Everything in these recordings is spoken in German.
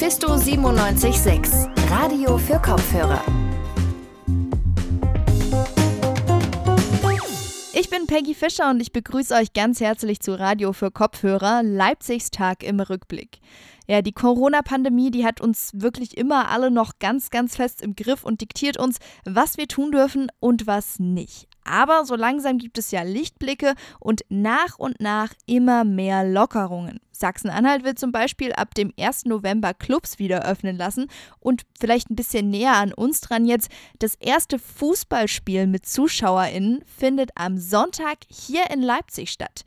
Mephisto 976, Radio für Kopfhörer. Ich bin Peggy Fischer und ich begrüße euch ganz herzlich zu Radio für Kopfhörer, Leipzigs Tag im Rückblick. Ja, die Corona-Pandemie, die hat uns wirklich immer alle noch ganz, ganz fest im Griff und diktiert uns, was wir tun dürfen und was nicht. Aber so langsam gibt es ja Lichtblicke und nach und nach immer mehr Lockerungen. Sachsen-Anhalt will zum Beispiel ab dem 1. November Clubs wieder öffnen lassen und vielleicht ein bisschen näher an uns dran jetzt. Das erste Fußballspiel mit ZuschauerInnen findet am Sonntag hier in Leipzig statt.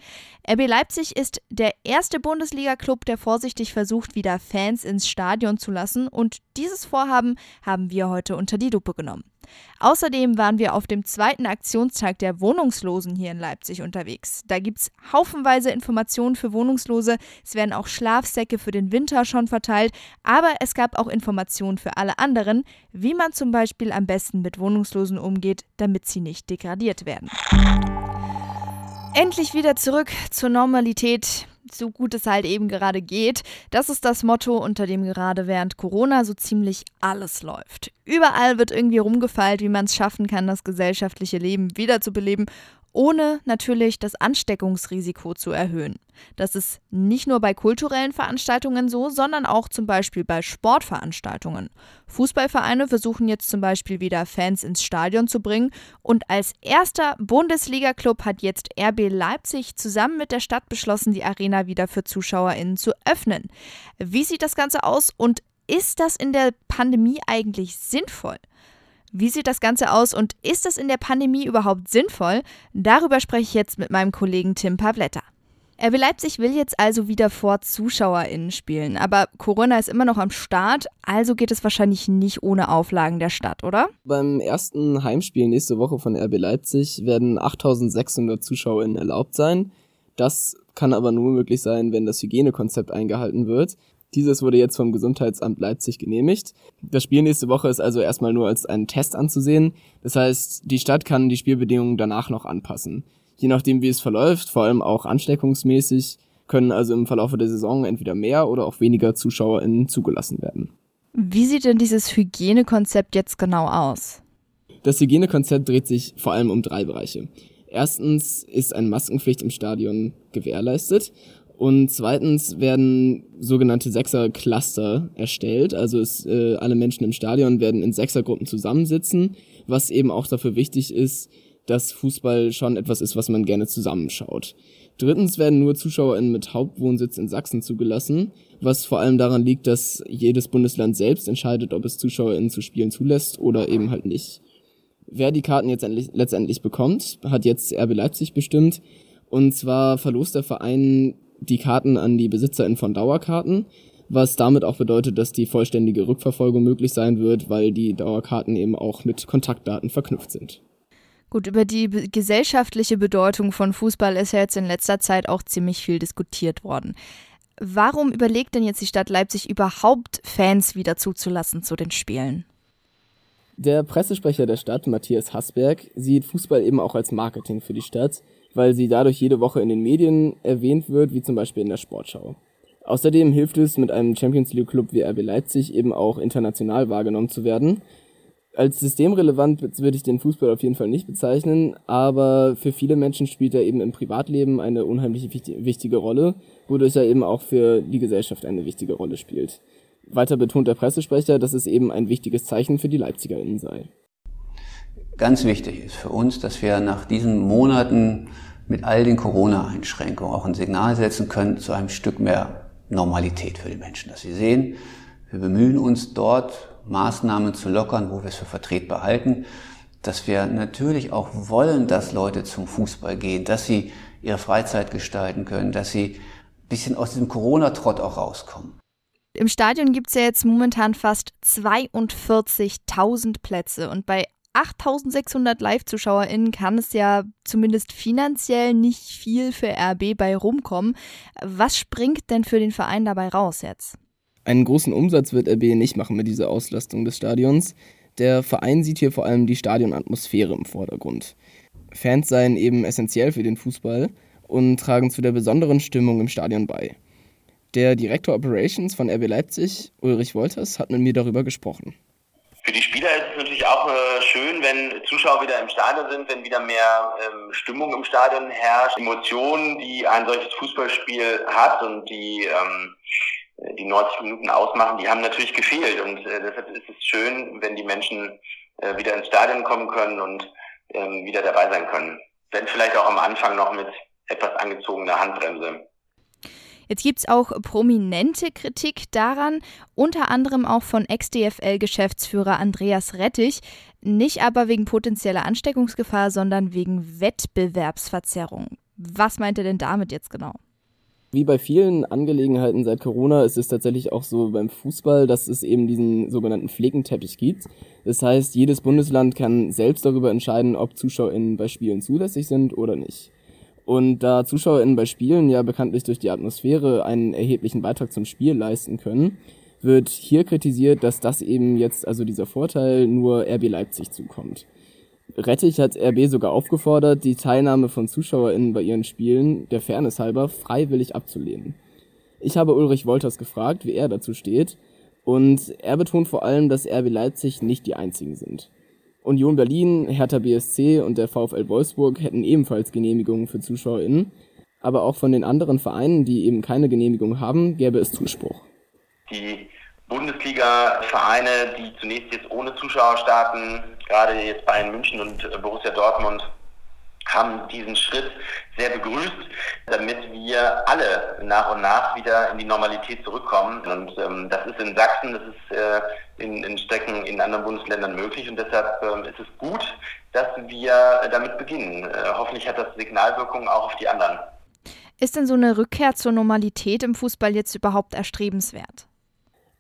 RB Leipzig ist der erste Bundesliga-Club, der vorsichtig versucht, wieder Fans ins Stadion zu lassen und dieses Vorhaben haben wir heute unter die Lupe genommen. Außerdem waren wir auf dem zweiten Aktionstag der Wohnungslosen hier in Leipzig unterwegs. Da gibt es haufenweise Informationen für Wohnungslose. Es werden auch Schlafsäcke für den Winter schon verteilt. Aber es gab auch Informationen für alle anderen, wie man zum Beispiel am besten mit Wohnungslosen umgeht, damit sie nicht degradiert werden. Endlich wieder zurück zur Normalität so gut es halt eben gerade geht. Das ist das Motto, unter dem gerade während Corona so ziemlich alles läuft. Überall wird irgendwie rumgefeilt, wie man es schaffen kann, das gesellschaftliche Leben wiederzubeleben ohne natürlich das Ansteckungsrisiko zu erhöhen. Das ist nicht nur bei kulturellen Veranstaltungen so, sondern auch zum Beispiel bei Sportveranstaltungen. Fußballvereine versuchen jetzt zum Beispiel wieder Fans ins Stadion zu bringen und als erster Bundesliga-Club hat jetzt RB Leipzig zusammen mit der Stadt beschlossen, die Arena wieder für ZuschauerInnen zu öffnen. Wie sieht das Ganze aus und ist das in der Pandemie eigentlich sinnvoll? Wie sieht das Ganze aus und ist es in der Pandemie überhaupt sinnvoll? Darüber spreche ich jetzt mit meinem Kollegen Tim Pavletta. RB Leipzig will jetzt also wieder vor ZuschauerInnen spielen, aber Corona ist immer noch am Start, also geht es wahrscheinlich nicht ohne Auflagen der Stadt, oder? Beim ersten Heimspiel nächste Woche von RB Leipzig werden 8600 ZuschauerInnen erlaubt sein. Das kann aber nur möglich sein, wenn das Hygienekonzept eingehalten wird. Dieses wurde jetzt vom Gesundheitsamt Leipzig genehmigt. Das Spiel nächste Woche ist also erstmal nur als einen Test anzusehen. Das heißt, die Stadt kann die Spielbedingungen danach noch anpassen. Je nachdem, wie es verläuft, vor allem auch ansteckungsmäßig, können also im Verlauf der Saison entweder mehr oder auch weniger ZuschauerInnen zugelassen werden. Wie sieht denn dieses Hygienekonzept jetzt genau aus? Das Hygienekonzept dreht sich vor allem um drei Bereiche. Erstens ist eine Maskenpflicht im Stadion gewährleistet und zweitens werden sogenannte Sechser-Cluster erstellt. Also es, äh, alle Menschen im Stadion werden in Sechsergruppen zusammensitzen, was eben auch dafür wichtig ist, dass Fußball schon etwas ist, was man gerne zusammenschaut. Drittens werden nur ZuschauerInnen mit Hauptwohnsitz in Sachsen zugelassen, was vor allem daran liegt, dass jedes Bundesland selbst entscheidet, ob es ZuschauerInnen zu Spielen zulässt oder eben halt nicht. Wer die Karten jetzt letztendlich bekommt, hat jetzt RB Leipzig bestimmt. Und zwar verlost der Verein die Karten an die BesitzerInnen von Dauerkarten, was damit auch bedeutet, dass die vollständige Rückverfolgung möglich sein wird, weil die Dauerkarten eben auch mit Kontaktdaten verknüpft sind. Gut, über die gesellschaftliche Bedeutung von Fußball ist ja jetzt in letzter Zeit auch ziemlich viel diskutiert worden. Warum überlegt denn jetzt die Stadt Leipzig überhaupt Fans wieder zuzulassen zu den Spielen? Der Pressesprecher der Stadt, Matthias Hassberg, sieht Fußball eben auch als Marketing für die Stadt weil sie dadurch jede Woche in den Medien erwähnt wird, wie zum Beispiel in der Sportschau. Außerdem hilft es, mit einem Champions League Club wie RB Leipzig eben auch international wahrgenommen zu werden. Als systemrelevant würde ich den Fußball auf jeden Fall nicht bezeichnen, aber für viele Menschen spielt er eben im Privatleben eine unheimlich wichtige Rolle, wodurch er eben auch für die Gesellschaft eine wichtige Rolle spielt. Weiter betont der Pressesprecher, dass es eben ein wichtiges Zeichen für die LeipzigerInnen sei. Ganz wichtig ist für uns, dass wir nach diesen Monaten mit all den Corona-Einschränkungen auch ein Signal setzen können zu einem Stück mehr Normalität für die Menschen. Dass sie sehen, wir bemühen uns dort Maßnahmen zu lockern, wo wir es für vertretbar halten. Dass wir natürlich auch wollen, dass Leute zum Fußball gehen, dass sie ihre Freizeit gestalten können, dass sie ein bisschen aus diesem Corona-Trott auch rauskommen. Im Stadion gibt es ja jetzt momentan fast 42.000 Plätze und bei 8600 Live-ZuschauerInnen kann es ja zumindest finanziell nicht viel für RB bei rumkommen. Was springt denn für den Verein dabei raus jetzt? Einen großen Umsatz wird RB nicht machen mit dieser Auslastung des Stadions. Der Verein sieht hier vor allem die Stadionatmosphäre im Vordergrund. Fans seien eben essentiell für den Fußball und tragen zu der besonderen Stimmung im Stadion bei. Der Direktor Operations von RB Leipzig, Ulrich Wolters, hat mit mir darüber gesprochen. Für die Spieler ist es natürlich auch äh, schön, wenn Zuschauer wieder im Stadion sind, wenn wieder mehr ähm, Stimmung im Stadion herrscht, Emotionen, die ein solches Fußballspiel hat und die ähm, die 90 Minuten ausmachen, die haben natürlich gefehlt und äh, deshalb ist es schön, wenn die Menschen äh, wieder ins Stadion kommen können und ähm, wieder dabei sein können. Wenn vielleicht auch am Anfang noch mit etwas angezogener Handbremse. Jetzt gibt es auch prominente Kritik daran, unter anderem auch von Ex-DFL-Geschäftsführer Andreas Rettich, nicht aber wegen potenzieller Ansteckungsgefahr, sondern wegen Wettbewerbsverzerrung. Was meint er denn damit jetzt genau? Wie bei vielen Angelegenheiten seit Corona ist es tatsächlich auch so beim Fußball, dass es eben diesen sogenannten Flickenteppich gibt. Das heißt, jedes Bundesland kann selbst darüber entscheiden, ob ZuschauerInnen bei Spielen zulässig sind oder nicht. Und da ZuschauerInnen bei Spielen ja bekanntlich durch die Atmosphäre einen erheblichen Beitrag zum Spiel leisten können, wird hier kritisiert, dass das eben jetzt, also dieser Vorteil, nur RB Leipzig zukommt. Rettich hat RB sogar aufgefordert, die Teilnahme von ZuschauerInnen bei ihren Spielen, der Fairness halber, freiwillig abzulehnen. Ich habe Ulrich Wolters gefragt, wie er dazu steht, und er betont vor allem, dass RB Leipzig nicht die einzigen sind. Union Berlin, Hertha BSC und der VfL Wolfsburg hätten ebenfalls Genehmigungen für ZuschauerInnen, aber auch von den anderen Vereinen, die eben keine Genehmigung haben, gäbe es Zuspruch. Die Bundesliga-Vereine, die zunächst jetzt ohne Zuschauer starten, gerade jetzt Bayern München und Borussia Dortmund, haben diesen Schritt sehr begrüßt, damit wir alle nach und nach wieder in die Normalität zurückkommen. Und ähm, das ist in Sachsen, das ist äh, in, in Strecken in anderen Bundesländern möglich und deshalb ähm, ist es gut, dass wir damit beginnen. Äh, hoffentlich hat das Signalwirkung auch auf die anderen. Ist denn so eine Rückkehr zur Normalität im Fußball jetzt überhaupt erstrebenswert?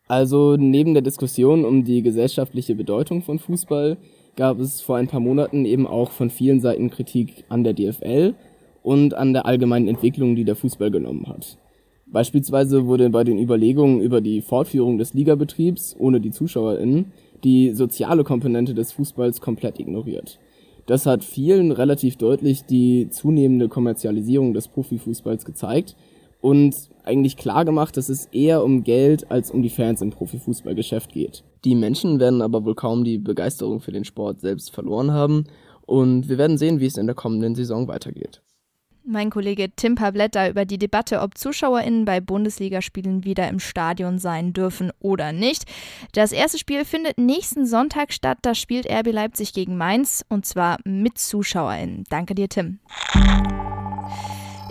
Also neben der Diskussion um die gesellschaftliche Bedeutung von Fußball gab es vor ein paar Monaten eben auch von vielen Seiten Kritik an der DFL und an der allgemeinen Entwicklung, die der Fußball genommen hat. Beispielsweise wurde bei den Überlegungen über die Fortführung des Ligabetriebs ohne die ZuschauerInnen die soziale Komponente des Fußballs komplett ignoriert. Das hat vielen relativ deutlich die zunehmende Kommerzialisierung des Profifußballs gezeigt und eigentlich klar gemacht, dass es eher um Geld als um die Fans im Profifußballgeschäft geht. Die Menschen werden aber wohl kaum die Begeisterung für den Sport selbst verloren haben und wir werden sehen, wie es in der kommenden Saison weitergeht. Mein Kollege Tim Pabletter über die Debatte, ob ZuschauerInnen bei Bundesligaspielen wieder im Stadion sein dürfen oder nicht. Das erste Spiel findet nächsten Sonntag statt. Da spielt RB Leipzig gegen Mainz und zwar mit ZuschauerInnen. Danke dir, Tim.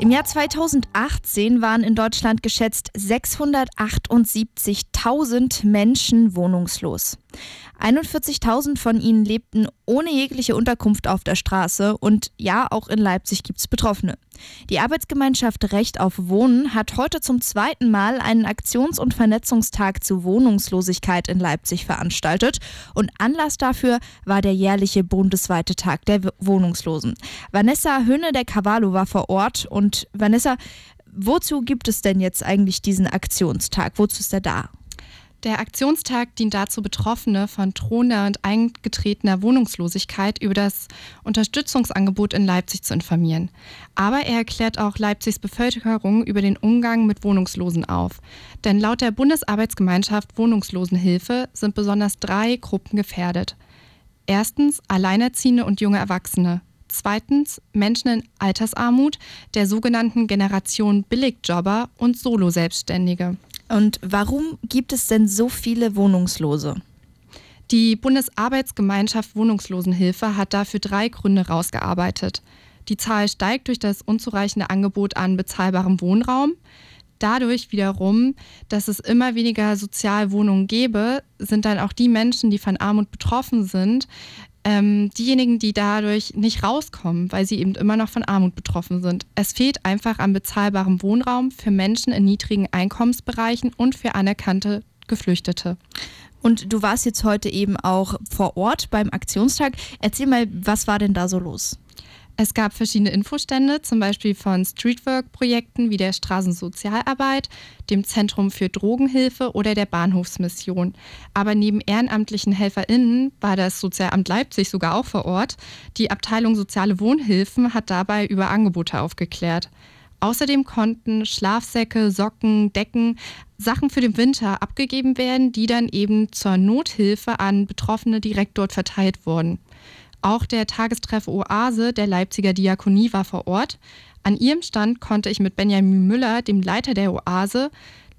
Im Jahr 2018 waren in Deutschland geschätzt 678.000 Menschen wohnungslos. 41.000 von ihnen lebten ohne jegliche Unterkunft auf der Straße und ja, auch in Leipzig gibt es Betroffene. Die Arbeitsgemeinschaft Recht auf Wohnen hat heute zum zweiten Mal einen Aktions- und Vernetzungstag zu Wohnungslosigkeit in Leipzig veranstaltet und Anlass dafür war der jährliche bundesweite Tag der Wohnungslosen. Vanessa Höhne der Cavallo war vor Ort und Vanessa, wozu gibt es denn jetzt eigentlich diesen Aktionstag? Wozu ist er da? Der Aktionstag dient dazu, Betroffene von drohender und eingetretener Wohnungslosigkeit über das Unterstützungsangebot in Leipzig zu informieren. Aber er erklärt auch Leipzigs Bevölkerung über den Umgang mit Wohnungslosen auf. Denn laut der Bundesarbeitsgemeinschaft Wohnungslosenhilfe sind besonders drei Gruppen gefährdet. Erstens Alleinerziehende und junge Erwachsene. Zweitens Menschen in Altersarmut, der sogenannten Generation Billigjobber und Solo-Selbstständige. Und warum gibt es denn so viele Wohnungslose? Die Bundesarbeitsgemeinschaft Wohnungslosenhilfe hat dafür drei Gründe rausgearbeitet. Die Zahl steigt durch das unzureichende Angebot an bezahlbarem Wohnraum. Dadurch wiederum, dass es immer weniger Sozialwohnungen gäbe, sind dann auch die Menschen, die von Armut betroffen sind, ähm, diejenigen, die dadurch nicht rauskommen, weil sie eben immer noch von Armut betroffen sind. Es fehlt einfach an bezahlbarem Wohnraum für Menschen in niedrigen Einkommensbereichen und für anerkannte Geflüchtete. Und du warst jetzt heute eben auch vor Ort beim Aktionstag. Erzähl mal, was war denn da so los? Es gab verschiedene Infostände, zum Beispiel von Streetwork-Projekten wie der Straßensozialarbeit, dem Zentrum für Drogenhilfe oder der Bahnhofsmission. Aber neben ehrenamtlichen HelferInnen war das Sozialamt Leipzig sogar auch vor Ort. Die Abteilung Soziale Wohnhilfen hat dabei über Angebote aufgeklärt. Außerdem konnten Schlafsäcke, Socken, Decken, Sachen für den Winter abgegeben werden, die dann eben zur Nothilfe an Betroffene direkt dort verteilt wurden. Auch der Tagestreff Oase der Leipziger Diakonie war vor Ort. An ihrem Stand konnte ich mit Benjamin Müller, dem Leiter der Oase,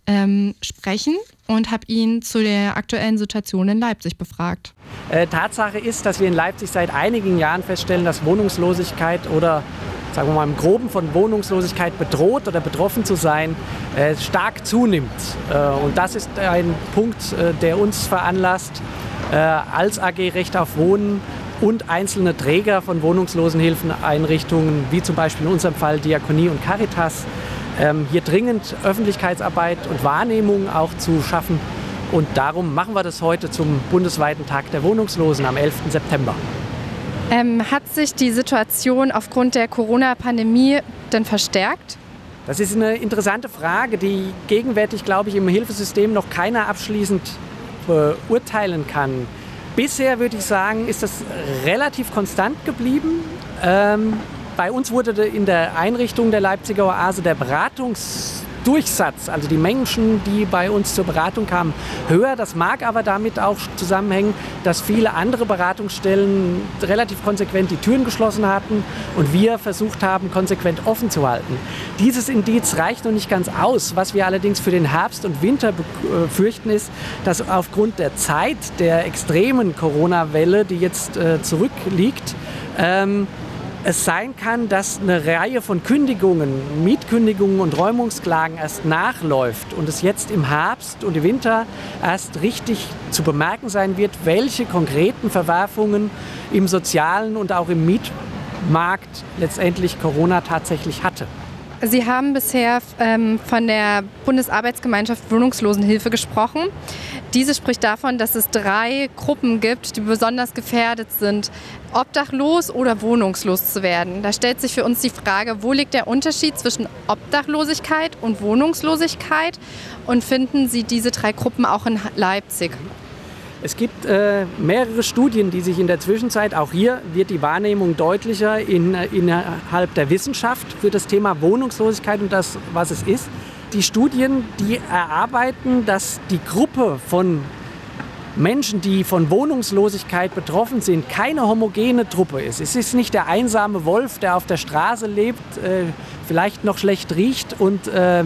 ähm, sprechen und habe ihn zu der aktuellen Situation in Leipzig befragt. Äh, Tatsache ist, dass wir in Leipzig seit einigen Jahren feststellen, dass Wohnungslosigkeit oder sagen wir mal im Groben von Wohnungslosigkeit bedroht oder betroffen zu sein, äh, stark zunimmt. Äh, und das ist ein Punkt, äh, der uns veranlasst, äh, als AG Recht auf Wohnen und einzelne Träger von Wohnungslosenhilfeneinrichtungen, wie zum Beispiel in unserem Fall Diakonie und Caritas, ähm, hier dringend Öffentlichkeitsarbeit und Wahrnehmung auch zu schaffen. Und darum machen wir das heute zum bundesweiten Tag der Wohnungslosen am 11. September. Ähm, hat sich die Situation aufgrund der Corona-Pandemie denn verstärkt? Das ist eine interessante Frage, die gegenwärtig, glaube ich, im Hilfesystem noch keiner abschließend beurteilen kann. Bisher würde ich sagen, ist das relativ konstant geblieben. Ähm, bei uns wurde in der Einrichtung der Leipziger Oase der Beratungsdurchsatz, also die Menschen, die bei uns zur Beratung kamen, höher. Das mag aber damit auch zusammenhängen, dass viele andere Beratungsstellen relativ konsequent die Türen geschlossen hatten und wir versucht haben, konsequent offen zu halten. Dieses Indiz reicht noch nicht ganz aus. Was wir allerdings für den Herbst und Winter befürchten, ist, dass aufgrund der Zeit der extremen Corona-Welle, die jetzt äh, zurückliegt, ähm, es sein kann, dass eine Reihe von Kündigungen, Mietkündigungen und Räumungsklagen erst nachläuft und es jetzt im Herbst und im Winter erst richtig zu bemerken sein wird, welche konkreten Verwerfungen im sozialen und auch im Mietmarkt letztendlich Corona tatsächlich hatte. Sie haben bisher ähm, von der Bundesarbeitsgemeinschaft Wohnungslosenhilfe gesprochen. Diese spricht davon, dass es drei Gruppen gibt, die besonders gefährdet sind, obdachlos oder wohnungslos zu werden. Da stellt sich für uns die Frage, wo liegt der Unterschied zwischen Obdachlosigkeit und Wohnungslosigkeit? Und finden Sie diese drei Gruppen auch in Leipzig? Es gibt äh, mehrere Studien, die sich in der Zwischenzeit, auch hier wird die Wahrnehmung deutlicher in, äh, innerhalb der Wissenschaft für das Thema Wohnungslosigkeit und das, was es ist. Die Studien, die erarbeiten, dass die Gruppe von Menschen, die von Wohnungslosigkeit betroffen sind, keine homogene Truppe ist. Es ist nicht der einsame Wolf, der auf der Straße lebt, äh, vielleicht noch schlecht riecht und äh,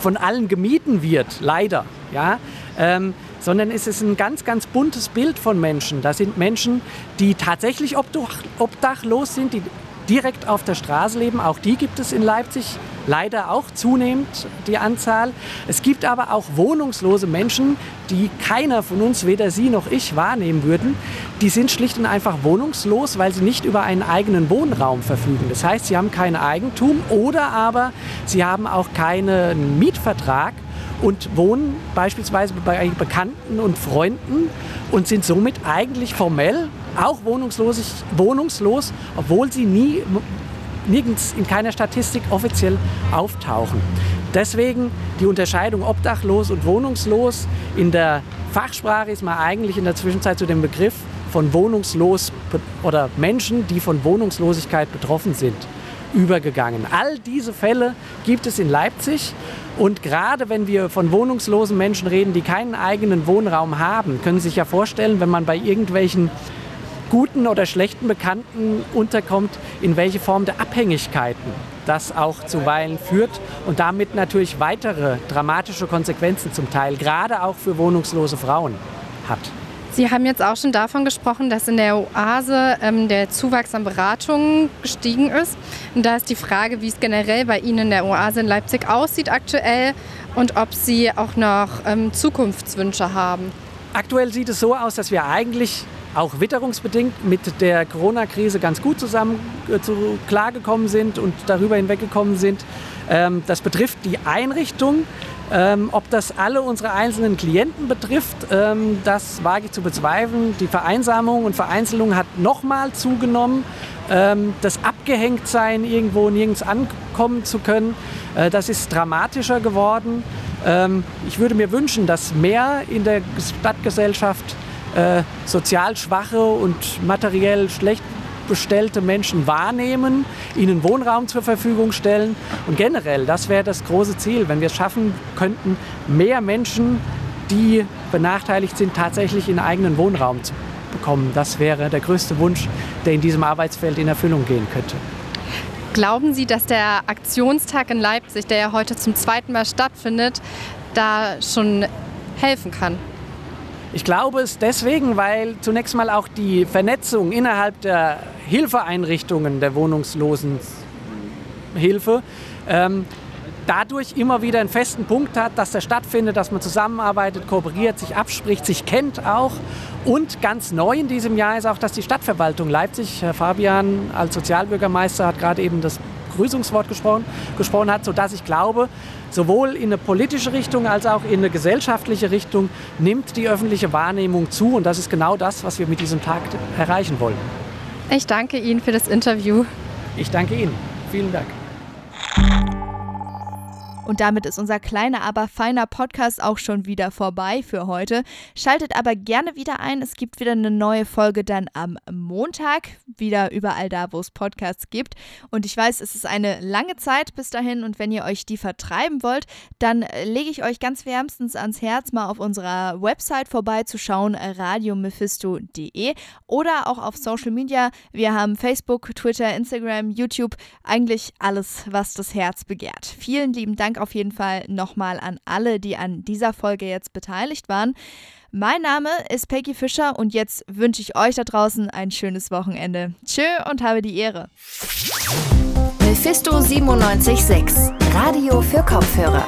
von allen gemieden wird, leider. Ja? Ähm, sondern es ist ein ganz, ganz buntes Bild von Menschen. Da sind Menschen, die tatsächlich obdachlos sind, die direkt auf der Straße leben. Auch die gibt es in Leipzig leider auch zunehmend, die Anzahl. Es gibt aber auch wohnungslose Menschen, die keiner von uns, weder Sie noch ich, wahrnehmen würden. Die sind schlicht und einfach wohnungslos, weil sie nicht über einen eigenen Wohnraum verfügen. Das heißt, sie haben kein Eigentum oder aber sie haben auch keinen Mietvertrag und wohnen beispielsweise bei Bekannten und Freunden und sind somit eigentlich formell auch wohnungslos, obwohl sie nie, nirgends in keiner Statistik offiziell auftauchen. Deswegen die Unterscheidung obdachlos und wohnungslos. In der Fachsprache ist man eigentlich in der Zwischenzeit zu dem Begriff von wohnungslos oder Menschen, die von Wohnungslosigkeit betroffen sind, übergegangen. All diese Fälle gibt es in Leipzig und gerade wenn wir von wohnungslosen Menschen reden, die keinen eigenen Wohnraum haben, können Sie sich ja vorstellen, wenn man bei irgendwelchen guten oder schlechten Bekannten unterkommt, in welche Form der Abhängigkeiten das auch zuweilen führt und damit natürlich weitere dramatische Konsequenzen zum Teil, gerade auch für wohnungslose Frauen hat. Sie haben jetzt auch schon davon gesprochen, dass in der Oase ähm, der Zuwachs an Beratungen gestiegen ist. Und da ist die Frage, wie es generell bei Ihnen in der Oase in Leipzig aussieht aktuell und ob Sie auch noch ähm, Zukunftswünsche haben. Aktuell sieht es so aus, dass wir eigentlich auch witterungsbedingt mit der Corona-Krise ganz gut zusammen äh, zu, klargekommen sind und darüber hinweggekommen sind. Ähm, das betrifft die Einrichtung ähm, ob das alle unsere einzelnen Klienten betrifft, ähm, das wage ich zu bezweifeln. Die Vereinsamung und Vereinzelung hat nochmal zugenommen. Ähm, das Abgehängtsein, irgendwo nirgends ankommen zu können, äh, das ist dramatischer geworden. Ähm, ich würde mir wünschen, dass mehr in der Stadtgesellschaft äh, sozial schwache und materiell schlecht bestellte Menschen wahrnehmen, ihnen Wohnraum zur Verfügung stellen. Und generell, das wäre das große Ziel, wenn wir es schaffen könnten, mehr Menschen, die benachteiligt sind, tatsächlich in eigenen Wohnraum zu bekommen. Das wäre der größte Wunsch, der in diesem Arbeitsfeld in Erfüllung gehen könnte. Glauben Sie, dass der Aktionstag in Leipzig, der ja heute zum zweiten Mal stattfindet, da schon helfen kann? Ich glaube es deswegen, weil zunächst mal auch die Vernetzung innerhalb der Hilfeeinrichtungen der Wohnungslosenhilfe ähm, dadurch immer wieder einen festen Punkt hat, dass der stattfindet, dass man zusammenarbeitet, kooperiert, sich abspricht, sich kennt auch. Und ganz neu in diesem Jahr ist auch, dass die Stadtverwaltung Leipzig, Herr Fabian als Sozialbürgermeister hat gerade eben das Begrüßungswort gesprochen, gesprochen hat, sodass ich glaube, sowohl in eine politische Richtung als auch in eine gesellschaftliche Richtung nimmt die öffentliche Wahrnehmung zu. Und das ist genau das, was wir mit diesem Tag erreichen wollen. Ich danke Ihnen für das Interview. Ich danke Ihnen. Vielen Dank. Und damit ist unser kleiner, aber feiner Podcast auch schon wieder vorbei für heute. Schaltet aber gerne wieder ein. Es gibt wieder eine neue Folge dann am Montag. Wieder überall da, wo es Podcasts gibt. Und ich weiß, es ist eine lange Zeit bis dahin. Und wenn ihr euch die vertreiben wollt, dann lege ich euch ganz wärmstens ans Herz, mal auf unserer Website vorbeizuschauen, radiomephisto.de oder auch auf Social Media. Wir haben Facebook, Twitter, Instagram, YouTube, eigentlich alles, was das Herz begehrt. Vielen lieben Auf jeden Fall nochmal an alle, die an dieser Folge jetzt beteiligt waren. Mein Name ist Peggy Fischer und jetzt wünsche ich euch da draußen ein schönes Wochenende. Tschö und habe die Ehre. Mephisto 976, Radio für Kopfhörer.